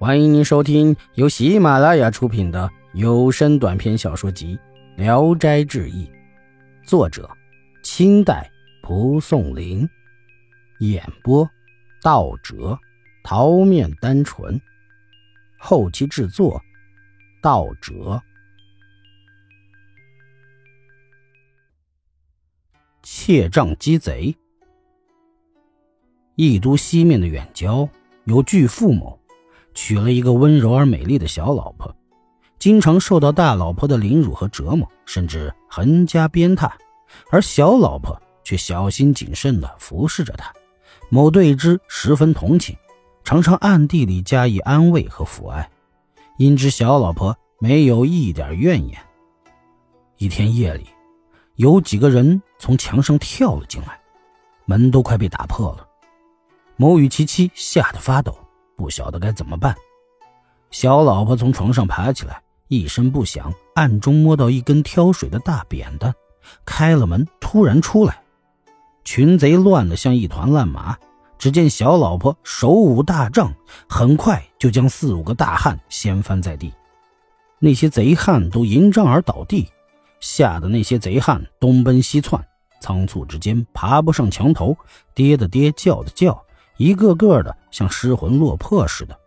欢迎您收听由喜马拉雅出品的有声短篇小说集《聊斋志异》，作者：清代蒲松龄，演播：道哲、桃面单纯，后期制作：道哲。窃账鸡贼，义都西面的远郊有巨富某。娶了一个温柔而美丽的小老婆，经常受到大老婆的凌辱和折磨，甚至横加鞭挞，而小老婆却小心谨慎地服侍着他。某对之十分同情，常常暗地里加以安慰和抚爱，因之小老婆没有一点怨言。一天夜里，有几个人从墙上跳了进来，门都快被打破了。某与其妻吓得发抖。不晓得该怎么办，小老婆从床上爬起来，一声不响，暗中摸到一根挑水的大扁担，开了门，突然出来，群贼乱得像一团乱麻。只见小老婆手舞大杖，很快就将四五个大汉掀翻在地，那些贼汉都迎杖而倒地，吓得那些贼汉东奔西窜，仓促之间爬不上墙头，跌的跌，叫的叫。一个个的像失魂落魄似的，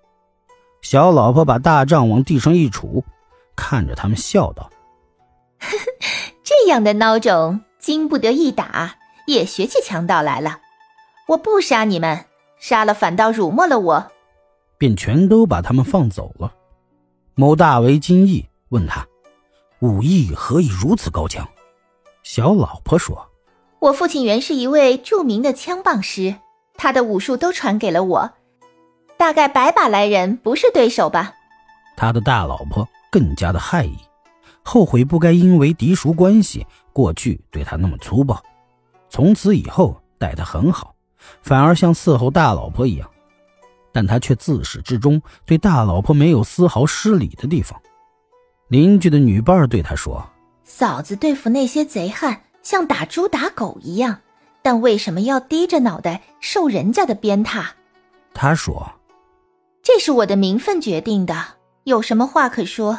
小老婆把大杖往地上一杵，看着他们笑道：“ 这样的孬种，经不得一打，也学起强盗来了。我不杀你们，杀了反倒辱没了我。”便全都把他们放走了。某大为惊异，问他：“武艺何以如此高强？”小老婆说：“我父亲原是一位著名的枪棒师。”他的武术都传给了我，大概百把来人不是对手吧？他的大老婆更加的害意，后悔不该因为嫡叔关系过去对他那么粗暴，从此以后待他很好，反而像伺候大老婆一样。但他却自始至终对大老婆没有丝毫失礼的地方。邻居的女伴对他说：“嫂子对付那些贼汉，像打猪打狗一样。”但为什么要低着脑袋受人家的鞭挞？他说：“这是我的名分决定的，有什么话可说？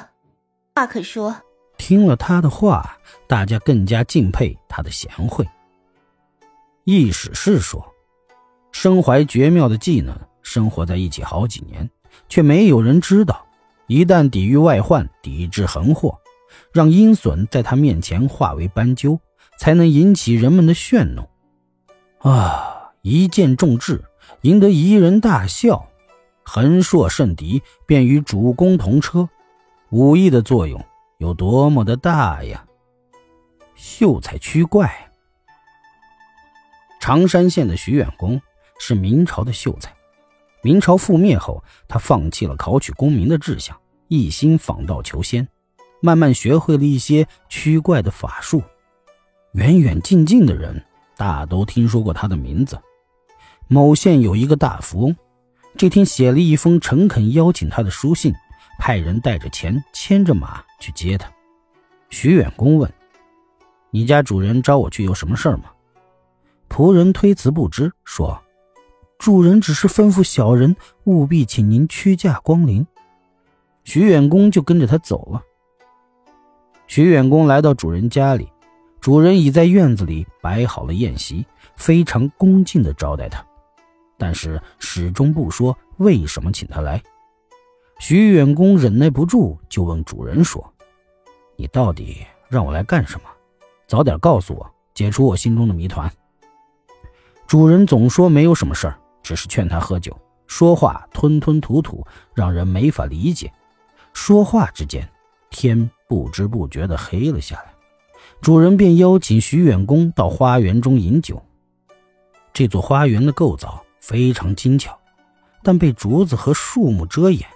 话可说。”听了他的话，大家更加敬佩他的贤惠。易史是说，身怀绝妙的技能，生活在一起好几年，却没有人知道，一旦抵御外患，抵制横祸，让阴损在他面前化为斑鸠，才能引起人们的炫怒。啊！一箭中智，赢得一人大笑，横槊胜敌，便与主公同车。武艺的作用有多么的大呀！秀才驱怪。常山县的徐远公是明朝的秀才。明朝覆灭后，他放弃了考取功名的志向，一心访道求仙，慢慢学会了一些驱怪的法术。远远近近的人。大都听说过他的名字。某县有一个大富翁，这天写了一封诚恳邀请他的书信，派人带着钱，牵着马去接他。徐远公问：“你家主人招我去有什么事儿吗？”仆人推辞不知，说：“主人只是吩咐小人务必请您屈驾光临。”徐远公就跟着他走了。徐远公来到主人家里。主人已在院子里摆好了宴席，非常恭敬地招待他，但是始终不说为什么请他来。徐远公忍耐不住，就问主人说：“你到底让我来干什么？早点告诉我，解除我心中的谜团。”主人总说没有什么事儿，只是劝他喝酒，说话吞吞吐吐，让人没法理解。说话之间，天不知不觉地黑了下来。主人便邀请徐远公到花园中饮酒。这座花园的构造非常精巧，但被竹子和树木遮掩，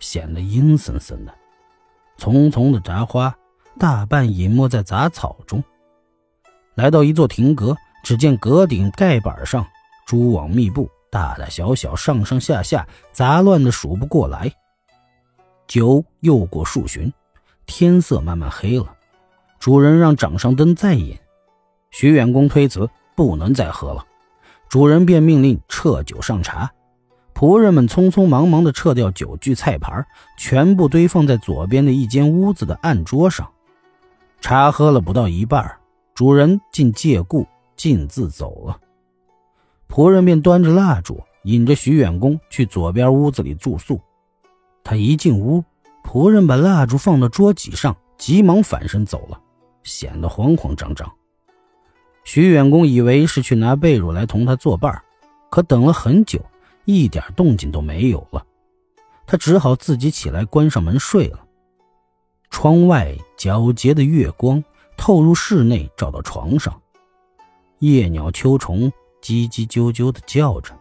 显得阴森森的。丛丛的杂花大半隐没在杂草中。来到一座亭阁，只见阁顶盖板上蛛网密布，大大小小、上上下下，杂乱的数不过来。酒又过数巡，天色慢慢黑了。主人让掌上灯再饮，徐远公推辞，不能再喝了。主人便命令撤酒上茶。仆人们匆匆忙忙地撤掉酒具菜盘，全部堆放在左边的一间屋子的案桌上。茶喝了不到一半，主人竟借故径自走了。仆人便端着蜡烛，引着徐远公去左边屋子里住宿。他一进屋，仆人把蜡烛放到桌几上，急忙反身走了，显得慌慌张张。徐远公以为是去拿被褥来同他作伴，可等了很久。一点动静都没有了，他只好自己起来关上门睡了。窗外皎洁的月光透入室内，照到床上，夜鸟秋虫叽叽啾啾的叫着，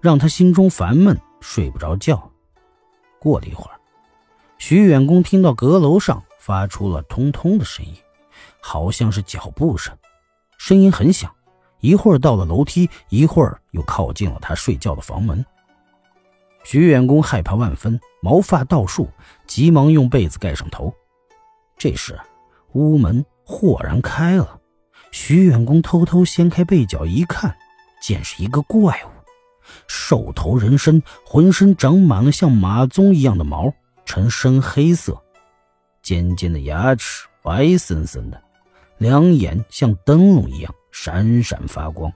让他心中烦闷，睡不着觉。过了一会儿，徐远公听到阁楼上发出了通通的声音，好像是脚步声，声音很响。一会儿到了楼梯，一会儿又靠近了他睡觉的房门。徐远公害怕万分，毛发倒竖，急忙用被子盖上头。这时，屋门豁然开了，徐远公偷偷掀开被角一看，见是一个怪物，兽头人身，浑身长满了像马鬃一样的毛，呈深黑色，尖尖的牙齿白森森的，两眼像灯笼一样。闪闪发光，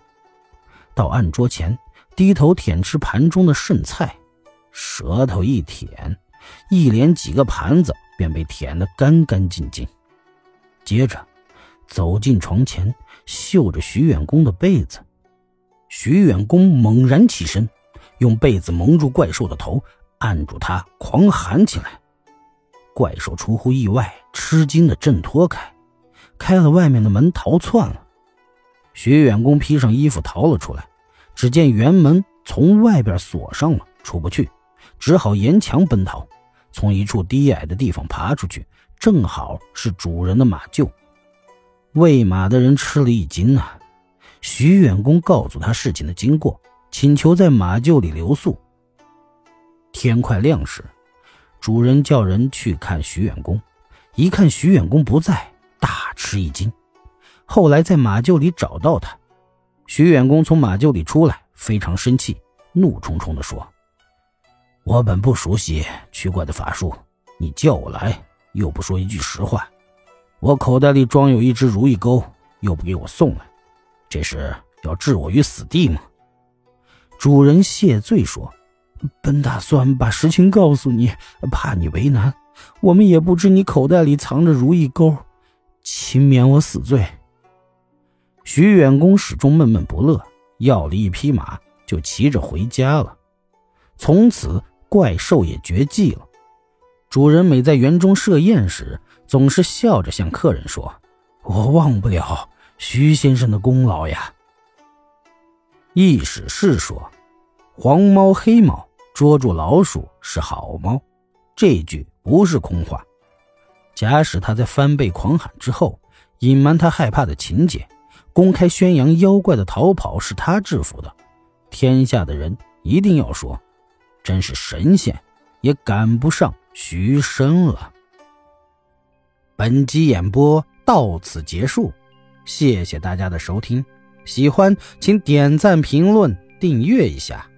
到案桌前低头舔吃盘中的剩菜，舌头一舔，一连几个盘子便被舔得干干净净。接着走进床前，嗅着徐远公的被子。徐远公猛然起身，用被子蒙住怪兽的头，按住他，狂喊起来。怪兽出乎意外，吃惊的挣脱开，开了外面的门逃窜了。徐远公披上衣服逃了出来，只见园门从外边锁上了，出不去，只好沿墙奔逃，从一处低矮的地方爬出去，正好是主人的马厩。喂马的人吃了一惊呐。徐远公告诉他事情的经过，请求在马厩里留宿。天快亮时，主人叫人去看徐远公，一看徐远公不在，大吃一惊。后来在马厩里找到他，徐远公从马厩里出来，非常生气，怒冲冲地说：“我本不熟悉驱怪的法术，你叫我来又不说一句实话，我口袋里装有一只如意钩，又不给我送来，这是要置我于死地吗？”主人谢罪说：“本打算把实情告诉你，怕你为难，我们也不知你口袋里藏着如意钩，请免我死罪。”徐远公始终闷闷不乐，要了一匹马就骑着回家了。从此怪兽也绝迹了。主人每在园中设宴时，总是笑着向客人说：“我忘不了徐先生的功劳呀。”意史是说：“黄猫黑猫捉住老鼠是好猫。”这句不是空话。假使他在翻倍狂喊之后，隐瞒他害怕的情节。公开宣扬妖怪的逃跑是他制服的，天下的人一定要说，真是神仙也赶不上徐生了。本集演播到此结束，谢谢大家的收听，喜欢请点赞、评论、订阅一下。